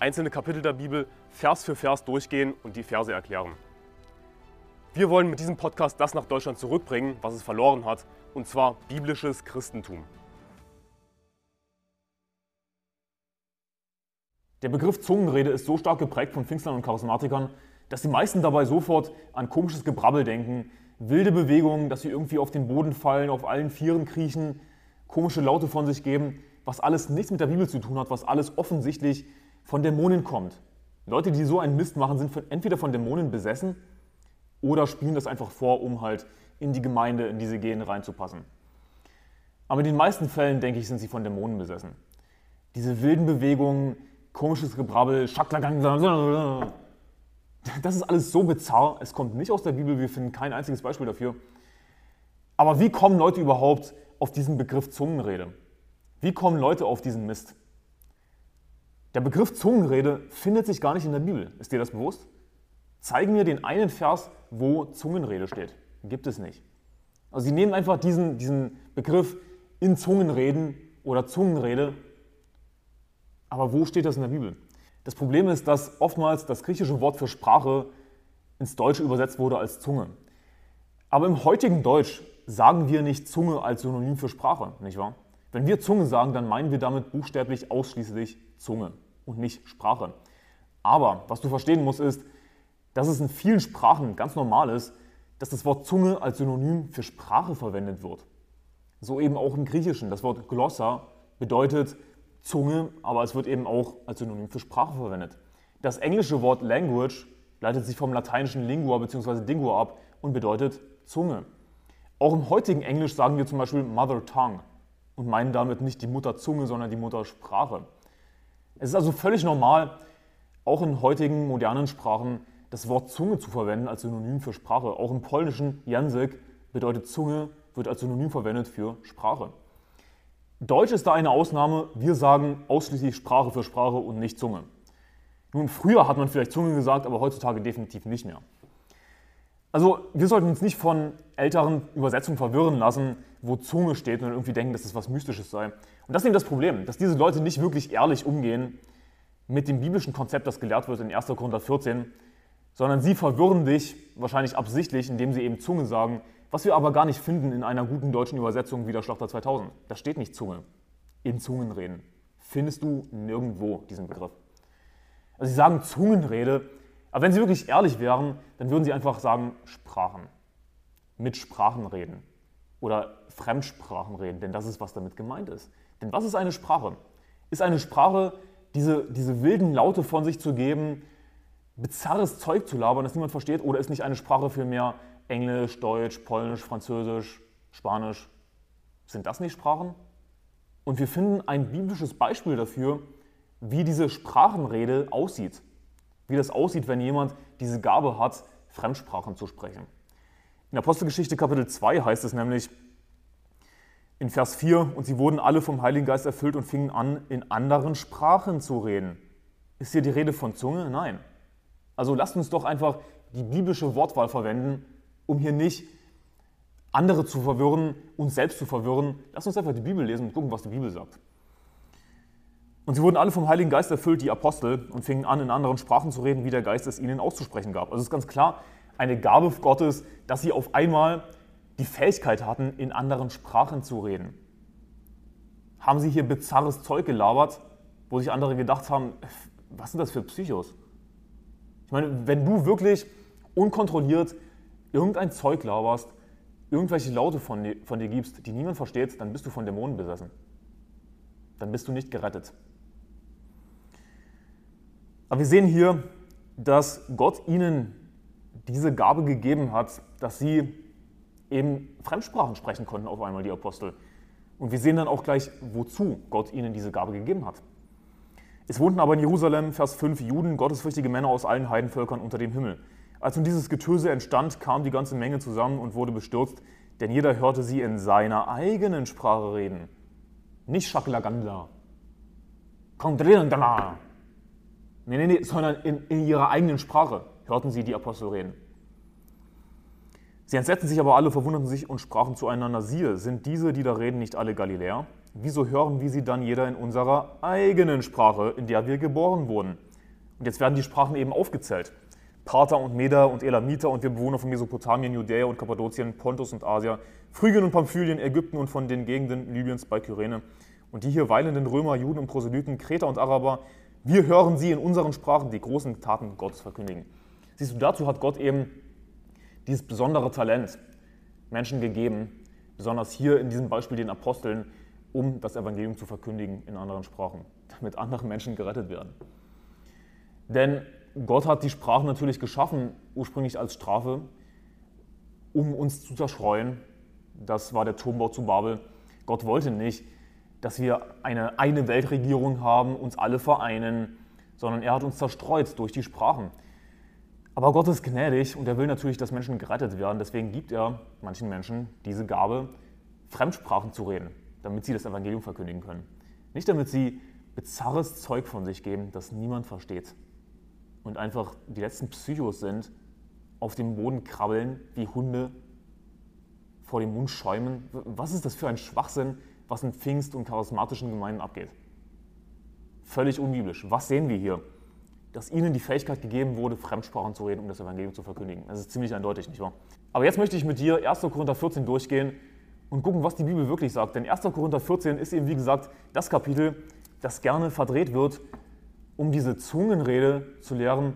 einzelne Kapitel der Bibel Vers für Vers durchgehen und die Verse erklären. Wir wollen mit diesem Podcast das nach Deutschland zurückbringen, was es verloren hat, und zwar biblisches Christentum. Der Begriff Zungenrede ist so stark geprägt von Pfingstlern und Charismatikern, dass die meisten dabei sofort an komisches Gebrabbel denken, wilde Bewegungen, dass sie irgendwie auf den Boden fallen, auf allen Vieren kriechen, komische Laute von sich geben, was alles nichts mit der Bibel zu tun hat, was alles offensichtlich von Dämonen kommt. Leute, die so einen Mist machen, sind entweder von Dämonen besessen oder spielen das einfach vor, um halt in die Gemeinde, in diese Gehen reinzupassen. Aber in den meisten Fällen, denke ich, sind sie von Dämonen besessen. Diese wilden Bewegungen, komisches Gebrabbel, Schaklagang, das ist alles so bizarr. Es kommt nicht aus der Bibel, wir finden kein einziges Beispiel dafür. Aber wie kommen Leute überhaupt auf diesen Begriff Zungenrede? Wie kommen Leute auf diesen Mist? Der Begriff Zungenrede findet sich gar nicht in der Bibel. Ist dir das bewusst? Zeig mir den einen Vers, wo Zungenrede steht. Gibt es nicht. Also sie nehmen einfach diesen, diesen Begriff in Zungenreden oder Zungenrede. Aber wo steht das in der Bibel? Das Problem ist, dass oftmals das griechische Wort für Sprache ins Deutsche übersetzt wurde als Zunge. Aber im heutigen Deutsch sagen wir nicht Zunge als Synonym für Sprache, nicht wahr? Wenn wir Zunge sagen, dann meinen wir damit buchstäblich ausschließlich Zunge und nicht Sprache. Aber was du verstehen musst, ist, dass es in vielen Sprachen ganz normal ist, dass das Wort Zunge als Synonym für Sprache verwendet wird. So eben auch im Griechischen. Das Wort Glossa bedeutet Zunge, aber es wird eben auch als Synonym für Sprache verwendet. Das englische Wort Language leitet sich vom lateinischen Lingua bzw. Dingua ab und bedeutet Zunge. Auch im heutigen Englisch sagen wir zum Beispiel Mother Tongue und meinen damit nicht die Mutterzunge, sondern die Muttersprache. Es ist also völlig normal, auch in heutigen modernen Sprachen das Wort Zunge zu verwenden als Synonym für Sprache. Auch im polnischen Język bedeutet Zunge, wird als Synonym verwendet für Sprache. Deutsch ist da eine Ausnahme. Wir sagen ausschließlich Sprache für Sprache und nicht Zunge. Nun, früher hat man vielleicht Zunge gesagt, aber heutzutage definitiv nicht mehr. Also, wir sollten uns nicht von älteren Übersetzungen verwirren lassen, wo Zunge steht und irgendwie denken, dass das was Mystisches sei. Und das ist eben das Problem, dass diese Leute nicht wirklich ehrlich umgehen mit dem biblischen Konzept, das gelehrt wird in 1. Korinther 14, sondern sie verwirren dich wahrscheinlich absichtlich, indem sie eben Zunge sagen, was wir aber gar nicht finden in einer guten deutschen Übersetzung wie der Schlachter 2000. Da steht nicht Zunge. In Zungenreden. Findest du nirgendwo diesen Begriff. Also sie sagen Zungenrede, aber wenn sie wirklich ehrlich wären, dann würden sie einfach sagen Sprachen. Mit Sprachen reden. Oder Fremdsprachen reden, denn das ist, was damit gemeint ist. Denn was ist eine Sprache? Ist eine Sprache, diese, diese wilden Laute von sich zu geben, bizarres Zeug zu labern, das niemand versteht, oder ist nicht eine Sprache für mehr Englisch, Deutsch, Polnisch, Französisch, Spanisch. Sind das nicht Sprachen? Und wir finden ein biblisches Beispiel dafür, wie diese Sprachenrede aussieht. Wie das aussieht, wenn jemand diese Gabe hat, Fremdsprachen zu sprechen. In Apostelgeschichte Kapitel 2 heißt es nämlich in Vers 4, und sie wurden alle vom Heiligen Geist erfüllt und fingen an, in anderen Sprachen zu reden. Ist hier die Rede von Zunge? Nein. Also lasst uns doch einfach die biblische Wortwahl verwenden um hier nicht andere zu verwirren, uns selbst zu verwirren. Lass uns einfach die Bibel lesen und gucken, was die Bibel sagt. Und sie wurden alle vom Heiligen Geist erfüllt, die Apostel, und fingen an, in anderen Sprachen zu reden, wie der Geist es ihnen auszusprechen gab. Also es ist ganz klar eine Gabe Gottes, dass sie auf einmal die Fähigkeit hatten, in anderen Sprachen zu reden. Haben sie hier bizarres Zeug gelabert, wo sich andere gedacht haben, was sind das für Psychos? Ich meine, wenn du wirklich unkontrolliert irgendein Zeug laberst, irgendwelche Laute von dir, von dir gibst, die niemand versteht, dann bist du von Dämonen besessen. Dann bist du nicht gerettet. Aber wir sehen hier, dass Gott ihnen diese Gabe gegeben hat, dass sie eben Fremdsprachen sprechen konnten auf einmal, die Apostel. Und wir sehen dann auch gleich, wozu Gott ihnen diese Gabe gegeben hat. Es wohnten aber in Jerusalem, Vers 5, Juden, gottesfürchtige Männer aus allen Heidenvölkern unter dem Himmel. Als nun dieses Getöse entstand, kam die ganze Menge zusammen und wurde bestürzt, denn jeder hörte sie in seiner eigenen Sprache reden. Nicht Shaklaganda. Nee, nee, nee, sondern in, in ihrer eigenen Sprache hörten sie die Apostel reden. Sie entsetzten sich aber alle, verwunderten sich und sprachen zueinander, siehe, sind diese, die da reden, nicht alle Galiläer? Wieso hören wir sie dann jeder in unserer eigenen Sprache, in der wir geboren wurden? Und jetzt werden die Sprachen eben aufgezählt. Parther und Meder und Elamiter und wir Bewohner von Mesopotamien, Judäa und Kappadokien, Pontus und Asia, Phrygien und Pamphylien, Ägypten und von den Gegenden Libyens bei Kyrene und die hier weilenden Römer, Juden und Proselyten, Kreter und Araber, wir hören sie in unseren Sprachen die großen Taten Gottes verkündigen. Siehst du, dazu hat Gott eben dieses besondere Talent Menschen gegeben, besonders hier in diesem Beispiel den Aposteln, um das Evangelium zu verkündigen in anderen Sprachen, damit andere Menschen gerettet werden. Denn Gott hat die Sprache natürlich geschaffen, ursprünglich als Strafe, um uns zu zerstreuen. Das war der Turmbau zu Babel. Gott wollte nicht, dass wir eine, eine Weltregierung haben, uns alle vereinen, sondern er hat uns zerstreut durch die Sprachen. Aber Gott ist gnädig und er will natürlich, dass Menschen gerettet werden. Deswegen gibt er manchen Menschen diese Gabe, Fremdsprachen zu reden, damit sie das Evangelium verkündigen können. Nicht damit sie bizarres Zeug von sich geben, das niemand versteht und einfach die letzten Psychos sind, auf dem Boden krabbeln wie Hunde, vor dem Mund schäumen. Was ist das für ein Schwachsinn, was in Pfingst- und charismatischen Gemeinden abgeht? Völlig unbiblisch. Was sehen wir hier? Dass ihnen die Fähigkeit gegeben wurde, Fremdsprachen zu reden, um das Evangelium zu verkündigen. Das ist ziemlich eindeutig, nicht wahr? Aber jetzt möchte ich mit dir 1. Korinther 14 durchgehen und gucken, was die Bibel wirklich sagt. Denn 1. Korinther 14 ist eben, wie gesagt, das Kapitel, das gerne verdreht wird um diese Zungenrede zu lehren,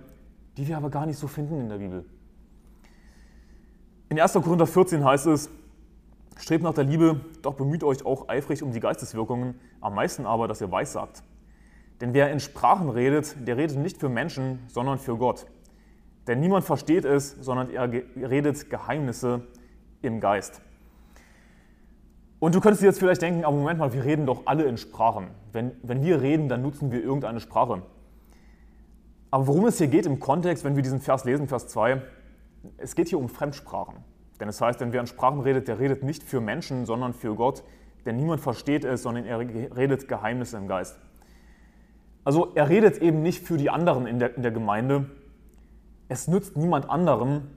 die wir aber gar nicht so finden in der Bibel. In 1. Korinther 14 heißt es, strebt nach der Liebe, doch bemüht euch auch eifrig um die Geisteswirkungen, am meisten aber, dass ihr weissagt. Denn wer in Sprachen redet, der redet nicht für Menschen, sondern für Gott. Denn niemand versteht es, sondern er redet Geheimnisse im Geist. Und du könntest dir jetzt vielleicht denken, aber Moment mal, wir reden doch alle in Sprachen. Wenn, wenn wir reden, dann nutzen wir irgendeine Sprache. Aber worum es hier geht im Kontext, wenn wir diesen Vers lesen, Vers 2, es geht hier um Fremdsprachen. Denn es heißt, wenn wer in Sprachen redet, der redet nicht für Menschen, sondern für Gott. Denn niemand versteht es, sondern er redet Geheimnisse im Geist. Also er redet eben nicht für die anderen in der, in der Gemeinde. Es nützt niemand anderem,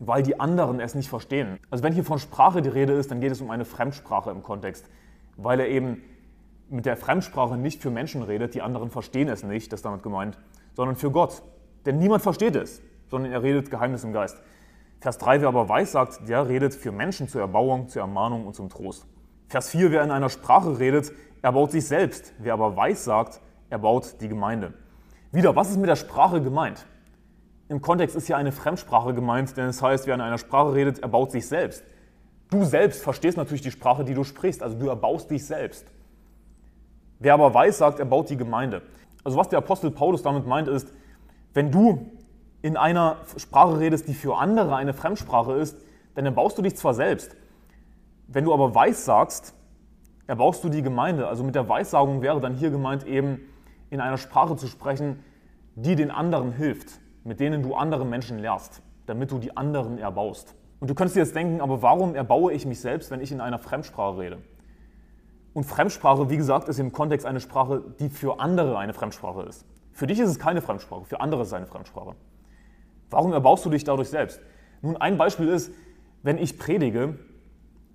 weil die anderen es nicht verstehen. Also wenn hier von Sprache die Rede ist, dann geht es um eine Fremdsprache im Kontext, weil er eben mit der Fremdsprache nicht für Menschen redet, die anderen verstehen es nicht, das ist damit gemeint, sondern für Gott. Denn niemand versteht es, sondern er redet Geheimnis im Geist. Vers 3, wer aber weiß sagt, der redet für Menschen zur Erbauung, zur Ermahnung und zum Trost. Vers 4, wer in einer Sprache redet, erbaut sich selbst. Wer aber weiß sagt, erbaut die Gemeinde. Wieder, was ist mit der Sprache gemeint? Im Kontext ist ja eine Fremdsprache gemeint, denn es heißt, wer in einer Sprache redet, erbaut sich selbst. Du selbst verstehst natürlich die Sprache, die du sprichst, also du erbaust dich selbst. Wer aber weiß sagt, erbaut die Gemeinde. Also was der Apostel Paulus damit meint ist, wenn du in einer Sprache redest, die für andere eine Fremdsprache ist, dann erbaust du dich zwar selbst. Wenn du aber weiß sagst, erbaust du die Gemeinde. Also mit der Weissagung wäre dann hier gemeint eben in einer Sprache zu sprechen, die den anderen hilft, mit denen du andere Menschen lehrst, damit du die anderen erbaust. Und du könntest dir jetzt denken, aber warum erbaue ich mich selbst, wenn ich in einer Fremdsprache rede? Und Fremdsprache, wie gesagt, ist im Kontext eine Sprache, die für andere eine Fremdsprache ist. Für dich ist es keine Fremdsprache, für andere ist es eine Fremdsprache. Warum erbaust du dich dadurch selbst? Nun, ein Beispiel ist, wenn ich predige,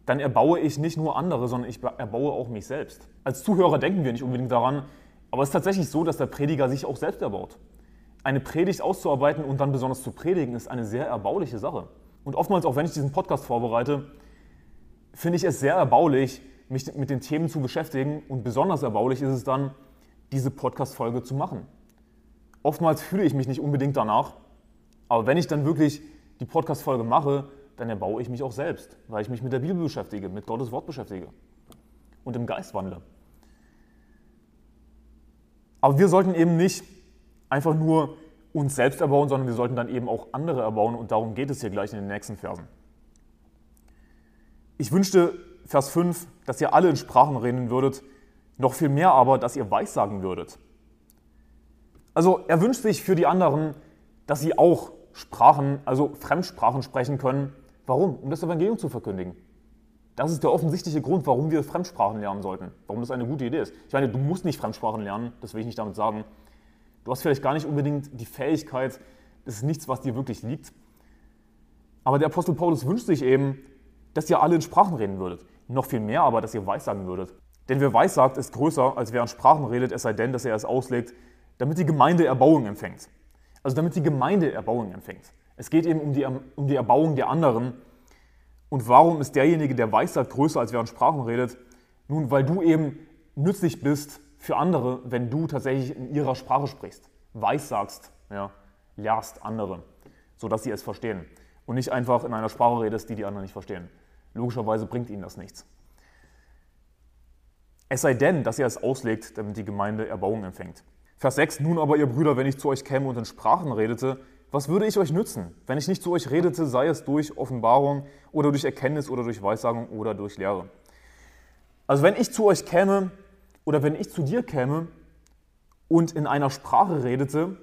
dann erbaue ich nicht nur andere, sondern ich erbaue auch mich selbst. Als Zuhörer denken wir nicht unbedingt daran, aber es ist tatsächlich so, dass der Prediger sich auch selbst erbaut. Eine Predigt auszuarbeiten und dann besonders zu predigen, ist eine sehr erbauliche Sache. Und oftmals, auch wenn ich diesen Podcast vorbereite, finde ich es sehr erbaulich, mich mit den Themen zu beschäftigen und besonders erbaulich ist es dann, diese Podcast-Folge zu machen. Oftmals fühle ich mich nicht unbedingt danach, aber wenn ich dann wirklich die Podcast-Folge mache, dann erbaue ich mich auch selbst, weil ich mich mit der Bibel beschäftige, mit Gottes Wort beschäftige und im Geist wandle. Aber wir sollten eben nicht einfach nur uns selbst erbauen, sondern wir sollten dann eben auch andere erbauen und darum geht es hier gleich in den nächsten Versen. Ich wünschte, Vers 5, dass ihr alle in Sprachen reden würdet, noch viel mehr aber, dass ihr Weissagen würdet. Also er wünscht sich für die anderen, dass sie auch Sprachen, also Fremdsprachen sprechen können. Warum? Um das Evangelium zu verkündigen. Das ist der offensichtliche Grund, warum wir Fremdsprachen lernen sollten. Warum das eine gute Idee ist. Ich meine, du musst nicht Fremdsprachen lernen, das will ich nicht damit sagen. Du hast vielleicht gar nicht unbedingt die Fähigkeit, das ist nichts, was dir wirklich liegt. Aber der Apostel Paulus wünscht sich eben, dass ihr alle in Sprachen reden würdet. Noch viel mehr aber, dass ihr Weissagen würdet. Denn wer Weissagt, ist größer, als wer an Sprachen redet, es sei denn, dass er es auslegt, damit die Gemeinde Erbauung empfängt. Also damit die Gemeinde Erbauung empfängt. Es geht eben um die, um die Erbauung der anderen. Und warum ist derjenige, der Weissagt, größer, als wer an Sprachen redet? Nun, weil du eben nützlich bist für andere, wenn du tatsächlich in ihrer Sprache sprichst. Weissagst, ja, lehrst andere, sodass sie es verstehen. Und nicht einfach in einer Sprache redest, die die anderen nicht verstehen. Logischerweise bringt ihnen das nichts. Es sei denn, dass er es auslegt, damit die Gemeinde Erbauung empfängt. Vers 6, nun aber ihr Brüder, wenn ich zu euch käme und in Sprachen redete, was würde ich euch nützen? Wenn ich nicht zu euch redete, sei es durch Offenbarung oder durch Erkenntnis oder durch Weissagung oder durch Lehre. Also wenn ich zu euch käme oder wenn ich zu dir käme und in einer Sprache redete,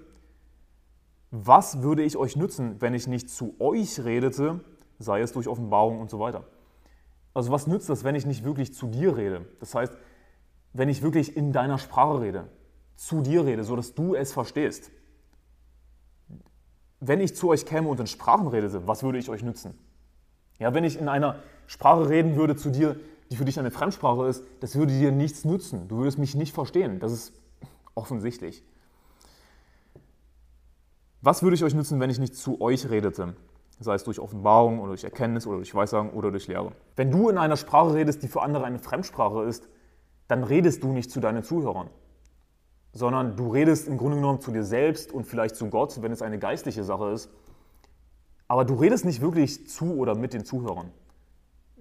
was würde ich euch nützen, wenn ich nicht zu euch redete, sei es durch Offenbarung und so weiter. Also was nützt das, wenn ich nicht wirklich zu dir rede? Das heißt, wenn ich wirklich in deiner Sprache rede, zu dir rede, sodass du es verstehst. Wenn ich zu euch käme und in Sprachen redete, was würde ich euch nützen? Ja, wenn ich in einer Sprache reden würde zu dir, die für dich eine Fremdsprache ist, das würde dir nichts nützen. Du würdest mich nicht verstehen. Das ist offensichtlich. Was würde ich euch nützen, wenn ich nicht zu euch redete? Sei es durch Offenbarung oder durch Erkenntnis oder durch Weissagen oder durch Lehre. Wenn du in einer Sprache redest, die für andere eine Fremdsprache ist, dann redest du nicht zu deinen Zuhörern sondern du redest im Grunde genommen zu dir selbst und vielleicht zu Gott, wenn es eine geistliche Sache ist. Aber du redest nicht wirklich zu oder mit den Zuhörern.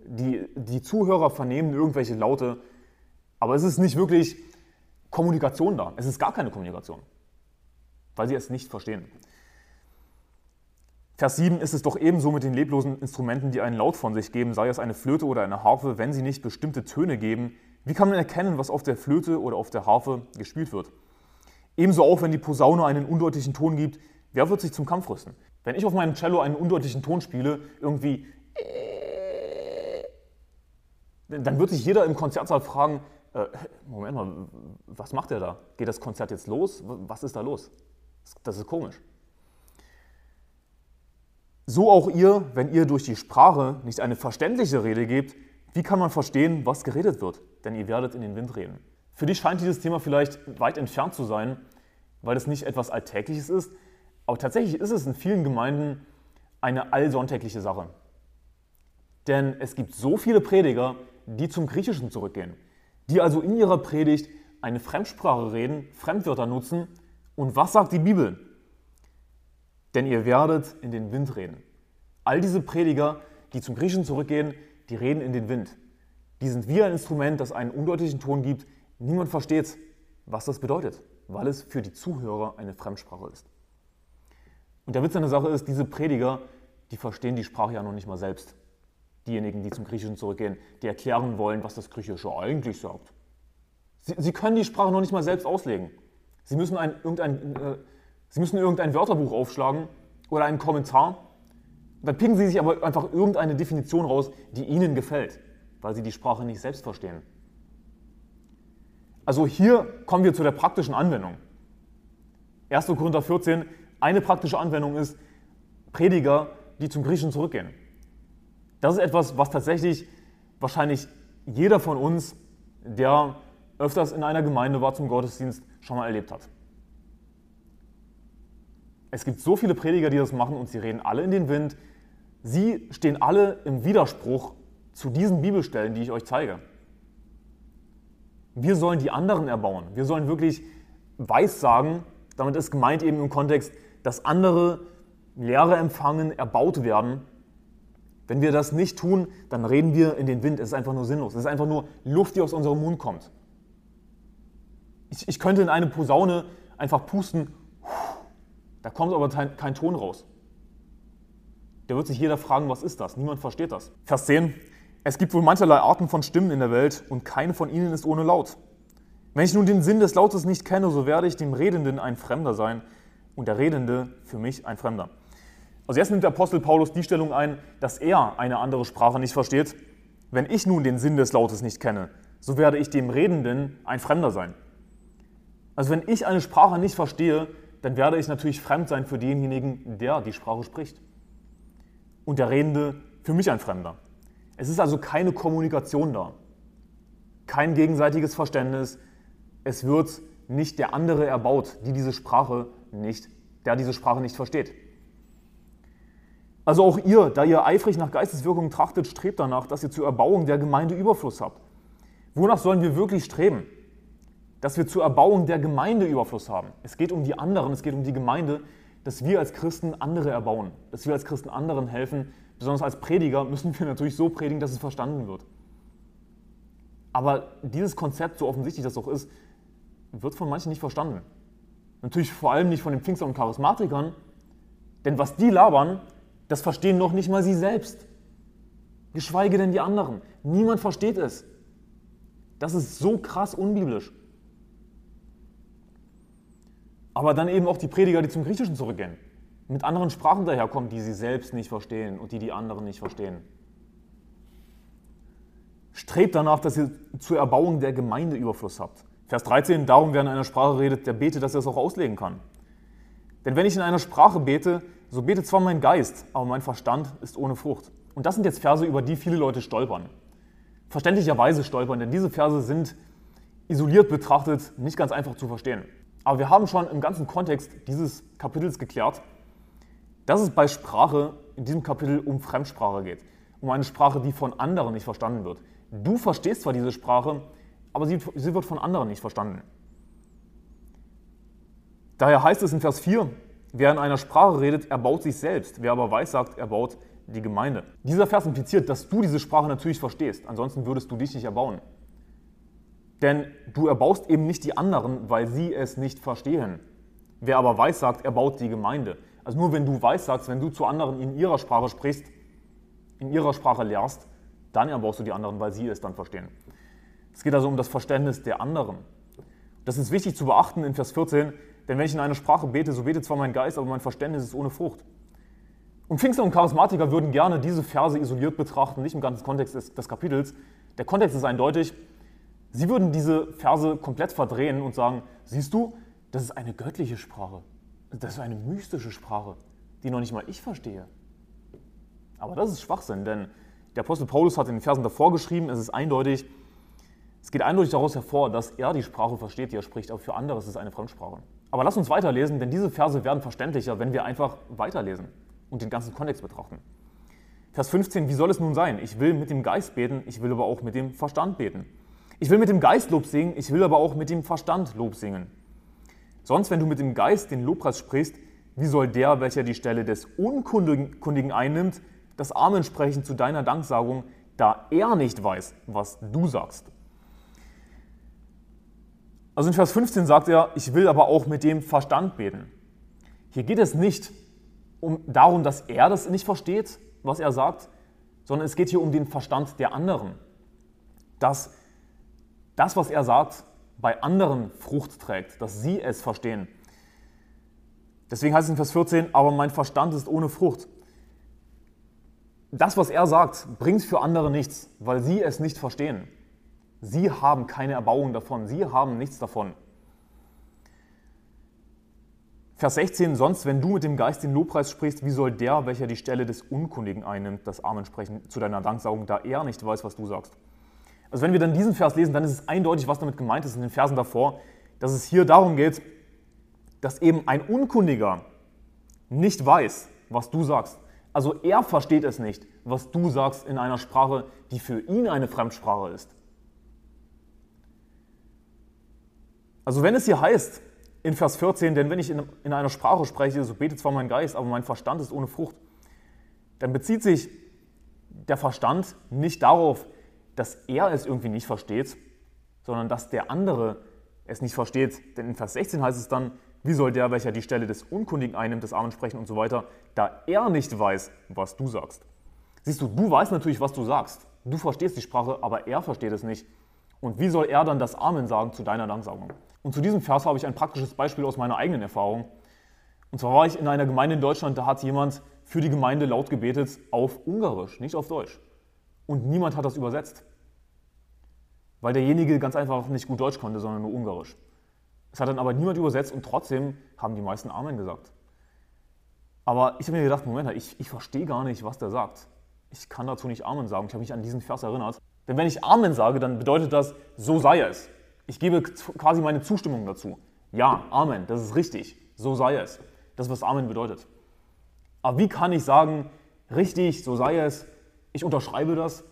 Die, die Zuhörer vernehmen irgendwelche Laute, aber es ist nicht wirklich Kommunikation da. Es ist gar keine Kommunikation, weil sie es nicht verstehen. Vers 7 ist es doch ebenso mit den leblosen Instrumenten, die einen Laut von sich geben, sei es eine Flöte oder eine Harfe, wenn sie nicht bestimmte Töne geben. Wie kann man erkennen, was auf der Flöte oder auf der Harfe gespielt wird? Ebenso auch, wenn die Posaune einen undeutlichen Ton gibt, wer wird sich zum Kampf rüsten? Wenn ich auf meinem Cello einen undeutlichen Ton spiele, irgendwie, dann wird sich jeder im Konzertsaal fragen, äh, Moment mal, was macht der da? Geht das Konzert jetzt los? Was ist da los? Das ist komisch. So auch ihr, wenn ihr durch die Sprache nicht eine verständliche Rede gebt, wie kann man verstehen, was geredet wird? Denn ihr werdet in den Wind reden. Für dich scheint dieses Thema vielleicht weit entfernt zu sein, weil es nicht etwas Alltägliches ist. Aber tatsächlich ist es in vielen Gemeinden eine allsonntägliche Sache. Denn es gibt so viele Prediger, die zum Griechischen zurückgehen, die also in ihrer Predigt eine Fremdsprache reden, Fremdwörter nutzen. Und was sagt die Bibel? Denn ihr werdet in den Wind reden. All diese Prediger, die zum Griechischen zurückgehen, die reden in den Wind. Die sind wie ein Instrument, das einen undeutlichen Ton gibt, Niemand versteht, was das bedeutet, weil es für die Zuhörer eine Fremdsprache ist. Und der Witz an der Sache ist, diese Prediger, die verstehen die Sprache ja noch nicht mal selbst. Diejenigen, die zum Griechischen zurückgehen, die erklären wollen, was das Griechische eigentlich sagt. Sie, sie können die Sprache noch nicht mal selbst auslegen. Sie müssen, ein, irgendein, äh, sie müssen irgendein Wörterbuch aufschlagen oder einen Kommentar. Dann picken sie sich aber einfach irgendeine Definition raus, die ihnen gefällt, weil sie die Sprache nicht selbst verstehen. Also hier kommen wir zu der praktischen Anwendung. 1. Korinther 14, eine praktische Anwendung ist Prediger, die zum Griechen zurückgehen. Das ist etwas, was tatsächlich wahrscheinlich jeder von uns, der öfters in einer Gemeinde war zum Gottesdienst, schon mal erlebt hat. Es gibt so viele Prediger, die das machen und sie reden alle in den Wind. Sie stehen alle im Widerspruch zu diesen Bibelstellen, die ich euch zeige. Wir sollen die anderen erbauen. Wir sollen wirklich weissagen. Damit ist gemeint eben im Kontext, dass andere Lehre empfangen, erbaut werden. Wenn wir das nicht tun, dann reden wir in den Wind. Es ist einfach nur sinnlos. Es ist einfach nur Luft, die aus unserem Mund kommt. Ich, ich könnte in eine Posaune einfach pusten, da kommt aber kein, kein Ton raus. Da wird sich jeder fragen, was ist das? Niemand versteht das. Vers 10. Es gibt wohl mancherlei Arten von Stimmen in der Welt und keine von ihnen ist ohne Laut. Wenn ich nun den Sinn des Lautes nicht kenne, so werde ich dem Redenden ein Fremder sein und der Redende für mich ein Fremder. Also jetzt nimmt der Apostel Paulus die Stellung ein, dass er eine andere Sprache nicht versteht. Wenn ich nun den Sinn des Lautes nicht kenne, so werde ich dem Redenden ein Fremder sein. Also wenn ich eine Sprache nicht verstehe, dann werde ich natürlich fremd sein für denjenigen, der die Sprache spricht. Und der Redende für mich ein Fremder. Es ist also keine Kommunikation da, kein gegenseitiges Verständnis. Es wird nicht der andere erbaut, die diese Sprache nicht, der diese Sprache nicht versteht. Also auch ihr, da ihr eifrig nach Geisteswirkungen trachtet, strebt danach, dass ihr zur Erbauung der Gemeinde Überfluss habt. Wonach sollen wir wirklich streben? Dass wir zur Erbauung der Gemeinde Überfluss haben. Es geht um die anderen, es geht um die Gemeinde, dass wir als Christen andere erbauen, dass wir als Christen anderen helfen. Besonders als Prediger müssen wir natürlich so predigen, dass es verstanden wird. Aber dieses Konzept, so offensichtlich das auch ist, wird von manchen nicht verstanden. Natürlich vor allem nicht von den Pfingstern und Charismatikern, denn was die labern, das verstehen noch nicht mal sie selbst. Geschweige denn die anderen. Niemand versteht es. Das ist so krass unbiblisch. Aber dann eben auch die Prediger, die zum Griechischen zurückgehen. Mit anderen Sprachen daherkommen, die sie selbst nicht verstehen und die die anderen nicht verstehen. Strebt danach, dass ihr zur Erbauung der Gemeinde Überfluss habt. Vers 13, darum, wer in einer Sprache redet, der betet, dass er es auch auslegen kann. Denn wenn ich in einer Sprache bete, so betet zwar mein Geist, aber mein Verstand ist ohne Frucht. Und das sind jetzt Verse, über die viele Leute stolpern. Verständlicherweise stolpern, denn diese Verse sind isoliert betrachtet nicht ganz einfach zu verstehen. Aber wir haben schon im ganzen Kontext dieses Kapitels geklärt, dass es bei Sprache in diesem Kapitel um Fremdsprache geht. Um eine Sprache, die von anderen nicht verstanden wird. Du verstehst zwar diese Sprache, aber sie, sie wird von anderen nicht verstanden. Daher heißt es in Vers 4, wer in einer Sprache redet, erbaut sich selbst. Wer aber weiß sagt, erbaut die Gemeinde. Dieser Vers impliziert, dass du diese Sprache natürlich verstehst. Ansonsten würdest du dich nicht erbauen. Denn du erbaust eben nicht die anderen, weil sie es nicht verstehen. Wer aber weiß sagt, erbaut die Gemeinde. Also nur wenn du weiß sagst, wenn du zu anderen in ihrer Sprache sprichst, in ihrer Sprache lehrst, dann erbaust du die anderen, weil sie es dann verstehen. Es geht also um das Verständnis der anderen. Das ist wichtig zu beachten in Vers 14, denn wenn ich in einer Sprache bete, so betet zwar mein Geist, aber mein Verständnis ist ohne Frucht. Und Pfingster und Charismatiker würden gerne diese Verse isoliert betrachten, nicht im ganzen Kontext des, des Kapitels. Der Kontext ist eindeutig. Sie würden diese Verse komplett verdrehen und sagen, siehst du, das ist eine göttliche Sprache. Das ist eine mystische Sprache, die noch nicht mal ich verstehe. Aber das ist Schwachsinn, denn der Apostel Paulus hat in den Versen davor geschrieben, es ist eindeutig, es geht eindeutig daraus hervor, dass er die Sprache versteht, die er spricht, aber für andere ist es eine Fremdsprache. Aber lass uns weiterlesen, denn diese Verse werden verständlicher, wenn wir einfach weiterlesen und den ganzen Kontext betrachten. Vers 15, wie soll es nun sein? Ich will mit dem Geist beten, ich will aber auch mit dem Verstand beten. Ich will mit dem Geist Lob singen, ich will aber auch mit dem Verstand Lob singen. Sonst, wenn du mit dem Geist den Lobpreis sprichst, wie soll der, welcher die Stelle des Unkundigen einnimmt, das Amen sprechen zu deiner Danksagung, da er nicht weiß, was du sagst? Also in Vers 15 sagt er, ich will aber auch mit dem Verstand beten. Hier geht es nicht um, darum, dass er das nicht versteht, was er sagt, sondern es geht hier um den Verstand der anderen. Dass das, was er sagt, bei anderen Frucht trägt, dass sie es verstehen. Deswegen heißt es in Vers 14, aber mein Verstand ist ohne Frucht. Das, was er sagt, bringt für andere nichts, weil sie es nicht verstehen. Sie haben keine Erbauung davon, sie haben nichts davon. Vers 16, sonst, wenn du mit dem Geist den Lobpreis sprichst, wie soll der, welcher die Stelle des Unkundigen einnimmt, das Amen sprechen zu deiner Danksaugung, da er nicht weiß, was du sagst? Also wenn wir dann diesen Vers lesen, dann ist es eindeutig, was damit gemeint ist in den Versen davor, dass es hier darum geht, dass eben ein Unkundiger nicht weiß, was du sagst. Also er versteht es nicht, was du sagst in einer Sprache, die für ihn eine Fremdsprache ist. Also wenn es hier heißt, in Vers 14, denn wenn ich in, in einer Sprache spreche, so betet zwar mein Geist, aber mein Verstand ist ohne Frucht, dann bezieht sich der Verstand nicht darauf, dass er es irgendwie nicht versteht, sondern dass der andere es nicht versteht. Denn in Vers 16 heißt es dann, wie soll der, welcher die Stelle des Unkundigen einnimmt, des Armen sprechen und so weiter, da er nicht weiß, was du sagst. Siehst du, du weißt natürlich, was du sagst. Du verstehst die Sprache, aber er versteht es nicht. Und wie soll er dann das Amen sagen zu deiner Danksagung? Und zu diesem Vers habe ich ein praktisches Beispiel aus meiner eigenen Erfahrung. Und zwar war ich in einer Gemeinde in Deutschland, da hat jemand für die Gemeinde laut gebetet auf Ungarisch, nicht auf Deutsch. Und niemand hat das übersetzt. Weil derjenige ganz einfach nicht gut Deutsch konnte, sondern nur Ungarisch. Es hat dann aber niemand übersetzt und trotzdem haben die meisten Amen gesagt. Aber ich habe mir gedacht, Moment, ich, ich verstehe gar nicht, was der sagt. Ich kann dazu nicht Amen sagen. Ich habe mich an diesen Vers erinnert. Denn wenn ich Amen sage, dann bedeutet das, so sei es. Ich gebe quasi meine Zustimmung dazu. Ja, Amen, das ist richtig. So sei es. Das ist, was Amen bedeutet. Aber wie kann ich sagen, richtig, so sei es, ich unterschreibe das?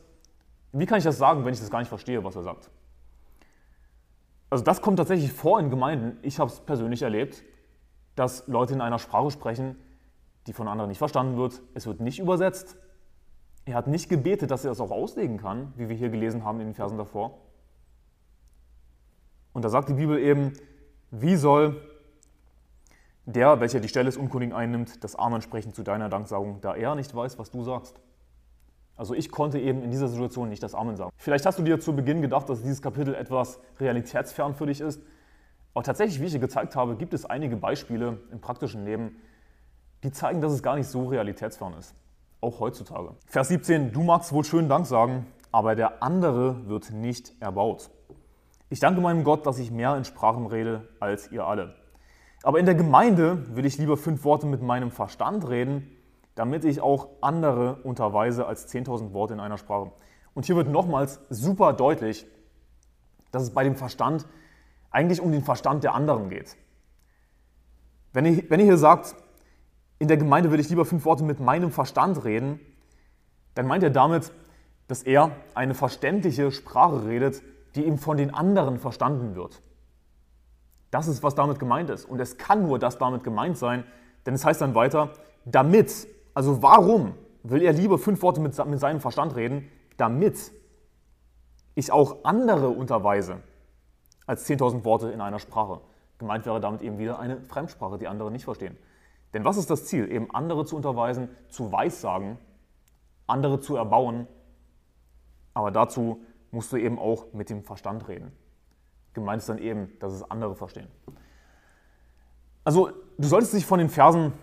Wie kann ich das sagen, wenn ich das gar nicht verstehe, was er sagt? Also das kommt tatsächlich vor in Gemeinden. Ich habe es persönlich erlebt, dass Leute in einer Sprache sprechen, die von anderen nicht verstanden wird. Es wird nicht übersetzt. Er hat nicht gebetet, dass er das auch auslegen kann, wie wir hier gelesen haben in den Versen davor. Und da sagt die Bibel eben, wie soll der, welcher die Stelle des Unkundigen einnimmt, das Amen sprechen zu deiner Danksagung, da er nicht weiß, was du sagst. Also ich konnte eben in dieser Situation nicht das Amen sagen. Vielleicht hast du dir zu Beginn gedacht, dass dieses Kapitel etwas realitätsfern für dich ist. Aber tatsächlich, wie ich dir gezeigt habe, gibt es einige Beispiele im praktischen Leben, die zeigen, dass es gar nicht so realitätsfern ist auch heutzutage. Vers 17, du magst wohl schön Dank sagen, aber der andere wird nicht erbaut. Ich danke meinem Gott, dass ich mehr in Sprachen rede als ihr alle. Aber in der Gemeinde will ich lieber fünf Worte mit meinem Verstand reden, damit ich auch andere unterweise als 10.000 Worte in einer Sprache. Und hier wird nochmals super deutlich, dass es bei dem Verstand eigentlich um den Verstand der anderen geht. Wenn ihr, wenn ihr hier sagt, in der Gemeinde will ich lieber fünf Worte mit meinem Verstand reden, dann meint er damit, dass er eine verständliche Sprache redet, die ihm von den anderen verstanden wird. Das ist, was damit gemeint ist. Und es kann nur das damit gemeint sein, denn es heißt dann weiter, damit, also warum will er lieber fünf Worte mit, mit seinem Verstand reden, damit ich auch andere unterweise als 10.000 Worte in einer Sprache. Gemeint wäre damit eben wieder eine Fremdsprache, die andere nicht verstehen. Denn was ist das Ziel? Eben andere zu unterweisen, zu weissagen, andere zu erbauen. Aber dazu musst du eben auch mit dem Verstand reden. Gemeint ist dann eben, dass es andere verstehen. Also du solltest dich von den Versen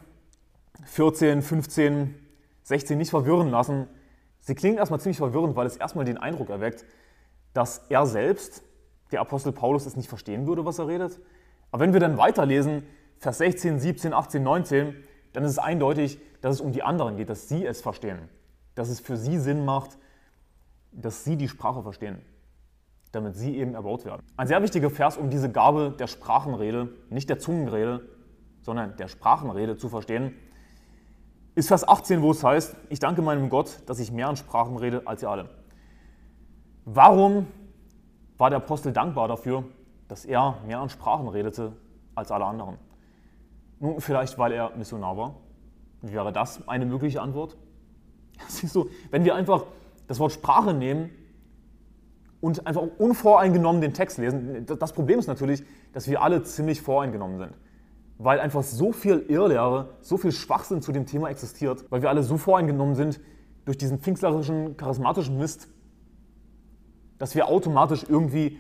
14, 15, 16 nicht verwirren lassen. Sie klingen erstmal ziemlich verwirrend, weil es erstmal den Eindruck erweckt, dass er selbst, der Apostel Paulus, es nicht verstehen würde, was er redet. Aber wenn wir dann weiterlesen, Vers 16, 17, 18, 19, dann ist es eindeutig, dass es um die anderen geht, dass sie es verstehen, dass es für sie Sinn macht, dass sie die Sprache verstehen, damit sie eben erbaut werden. Ein sehr wichtiger Vers, um diese Gabe der Sprachenrede, nicht der Zungenrede, sondern der Sprachenrede zu verstehen, ist Vers 18, wo es heißt, ich danke meinem Gott, dass ich mehr an Sprachen rede als ihr alle. Warum war der Apostel dankbar dafür, dass er mehr an Sprachen redete als alle anderen? Nun, vielleicht weil er Missionar war. Wie wäre das eine mögliche Antwort? Siehst du, wenn wir einfach das Wort Sprache nehmen und einfach unvoreingenommen den Text lesen, das Problem ist natürlich, dass wir alle ziemlich voreingenommen sind. Weil einfach so viel Irrlehre, so viel Schwachsinn zu dem Thema existiert, weil wir alle so voreingenommen sind durch diesen pfingstlerischen, charismatischen Mist, dass wir automatisch irgendwie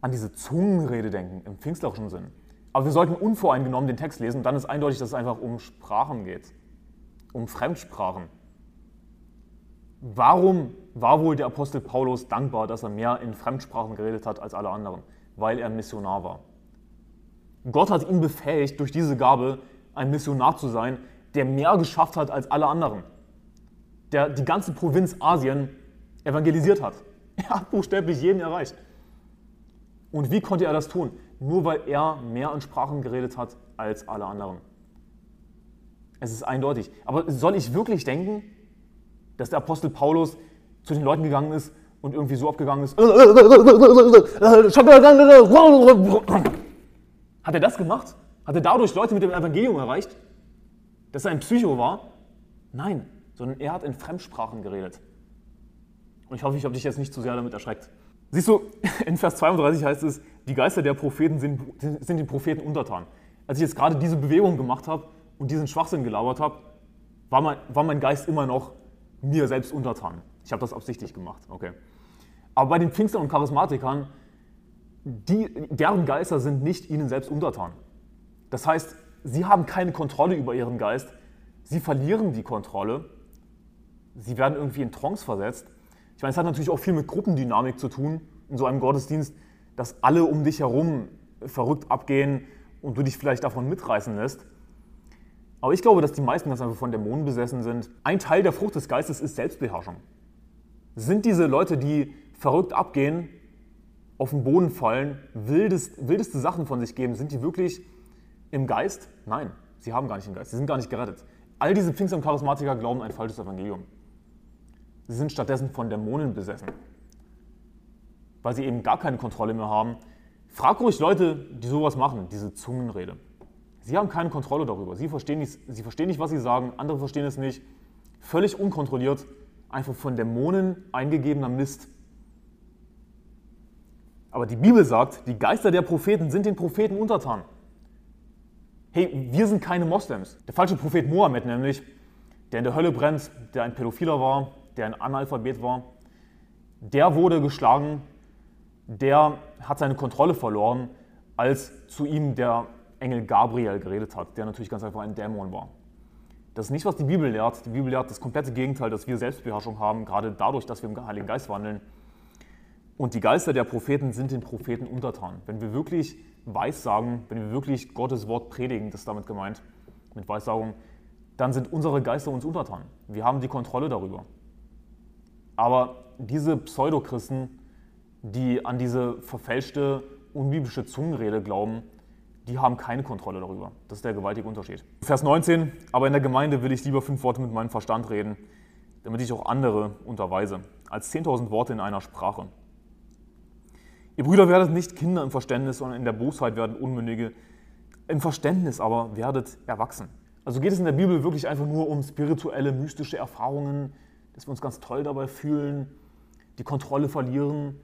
an diese Zungenrede denken, im pfingstlerischen Sinn. Aber wir sollten unvoreingenommen den Text lesen, dann ist eindeutig, dass es einfach um Sprachen geht, um Fremdsprachen. Warum war wohl der Apostel Paulus dankbar, dass er mehr in Fremdsprachen geredet hat als alle anderen? Weil er Missionar war. Gott hat ihn befähigt, durch diese Gabe ein Missionar zu sein, der mehr geschafft hat als alle anderen. Der die ganze Provinz Asien evangelisiert hat. Er hat buchstäblich jeden erreicht. Und wie konnte er das tun? nur weil er mehr in Sprachen geredet hat als alle anderen. Es ist eindeutig. Aber soll ich wirklich denken, dass der Apostel Paulus zu den Leuten gegangen ist und irgendwie so abgegangen ist? Hat er das gemacht? Hat er dadurch Leute mit dem Evangelium erreicht? Dass er ein Psycho war? Nein, sondern er hat in Fremdsprachen geredet. Und ich hoffe, ich habe dich jetzt nicht zu sehr damit erschreckt. Siehst du, in Vers 32 heißt es, die Geister der Propheten sind, sind den Propheten untertan. Als ich jetzt gerade diese Bewegung gemacht habe und diesen Schwachsinn gelabert habe, war mein, war mein Geist immer noch mir selbst untertan. Ich habe das absichtlich gemacht, okay. Aber bei den Pfingstern und Charismatikern, die, deren Geister sind nicht ihnen selbst untertan. Das heißt, sie haben keine Kontrolle über ihren Geist, sie verlieren die Kontrolle, sie werden irgendwie in Trance versetzt. Ich meine, es hat natürlich auch viel mit Gruppendynamik zu tun in so einem Gottesdienst, dass alle um dich herum verrückt abgehen und du dich vielleicht davon mitreißen lässt. Aber ich glaube, dass die meisten ganz einfach von Dämonen besessen sind. Ein Teil der Frucht des Geistes ist Selbstbeherrschung. Sind diese Leute, die verrückt abgehen, auf den Boden fallen, wildest, wildeste Sachen von sich geben, sind die wirklich im Geist? Nein, sie haben gar nicht den Geist, sie sind gar nicht gerettet. All diese Pfingst- und Charismatiker glauben ein falsches Evangelium. Sie sind stattdessen von Dämonen besessen, weil sie eben gar keine Kontrolle mehr haben. Frag ruhig Leute, die sowas machen, diese Zungenrede. Sie haben keine Kontrolle darüber. Sie verstehen, nicht, sie verstehen nicht, was sie sagen, andere verstehen es nicht. Völlig unkontrolliert, einfach von Dämonen eingegebener Mist. Aber die Bibel sagt, die Geister der Propheten sind den Propheten untertan. Hey, wir sind keine Moslems. Der falsche Prophet Mohammed nämlich, der in der Hölle brennt, der ein Pädophiler war, der ein Analphabet war, der wurde geschlagen, der hat seine Kontrolle verloren, als zu ihm der Engel Gabriel geredet hat, der natürlich ganz einfach ein Dämon war. Das ist nicht, was die Bibel lehrt. Die Bibel lehrt das komplette Gegenteil, dass wir Selbstbeherrschung haben, gerade dadurch, dass wir im Heiligen Geist wandeln. Und die Geister der Propheten sind den Propheten untertan. Wenn wir wirklich Weissagen, wenn wir wirklich Gottes Wort predigen, das ist damit gemeint, mit Weissagung, dann sind unsere Geister uns untertan. Wir haben die Kontrolle darüber. Aber diese Pseudochristen, die an diese verfälschte, unbiblische Zungenrede glauben, die haben keine Kontrolle darüber. Das ist der gewaltige Unterschied. Vers 19, aber in der Gemeinde will ich lieber fünf Worte mit meinem Verstand reden, damit ich auch andere unterweise, als 10.000 Worte in einer Sprache. Ihr Brüder werdet nicht Kinder im Verständnis, sondern in der Bosheit werden Unmündige. Im Verständnis aber werdet erwachsen. Also geht es in der Bibel wirklich einfach nur um spirituelle, mystische Erfahrungen, dass wir uns ganz toll dabei fühlen, die Kontrolle verlieren?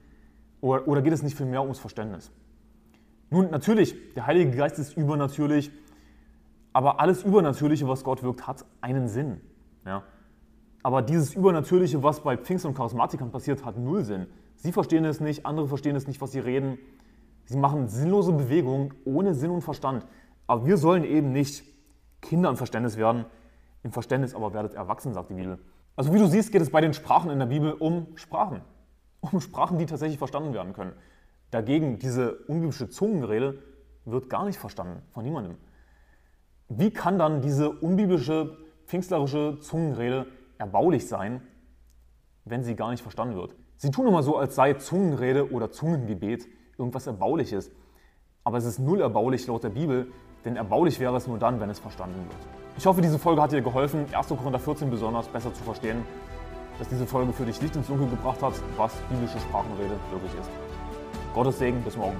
Oder, oder geht es nicht vielmehr ums Verständnis? Nun, natürlich, der Heilige Geist ist übernatürlich, aber alles Übernatürliche, was Gott wirkt, hat einen Sinn. Ja? Aber dieses Übernatürliche, was bei Pfingst und Charismatikern passiert, hat null Sinn. Sie verstehen es nicht, andere verstehen es nicht, was sie reden. Sie machen sinnlose Bewegungen ohne Sinn und Verstand. Aber wir sollen eben nicht Kinder im Verständnis werden. Im Verständnis aber werdet erwachsen, sagt die Bibel. Also wie du siehst, geht es bei den Sprachen in der Bibel um Sprachen. Um Sprachen, die tatsächlich verstanden werden können. Dagegen, diese unbiblische Zungenrede wird gar nicht verstanden von niemandem. Wie kann dann diese unbiblische, pfingstlerische Zungenrede erbaulich sein, wenn sie gar nicht verstanden wird? Sie tun immer so, als sei Zungenrede oder Zungengebet irgendwas Erbauliches. Aber es ist null erbaulich laut der Bibel, denn erbaulich wäre es nur dann, wenn es verstanden wird. Ich hoffe, diese Folge hat dir geholfen, 1. Korinther 14 besonders besser zu verstehen, dass diese Folge für dich Licht ins Dunkel gebracht hat, was biblische Sprachenrede wirklich ist. Gottes Segen, bis morgen.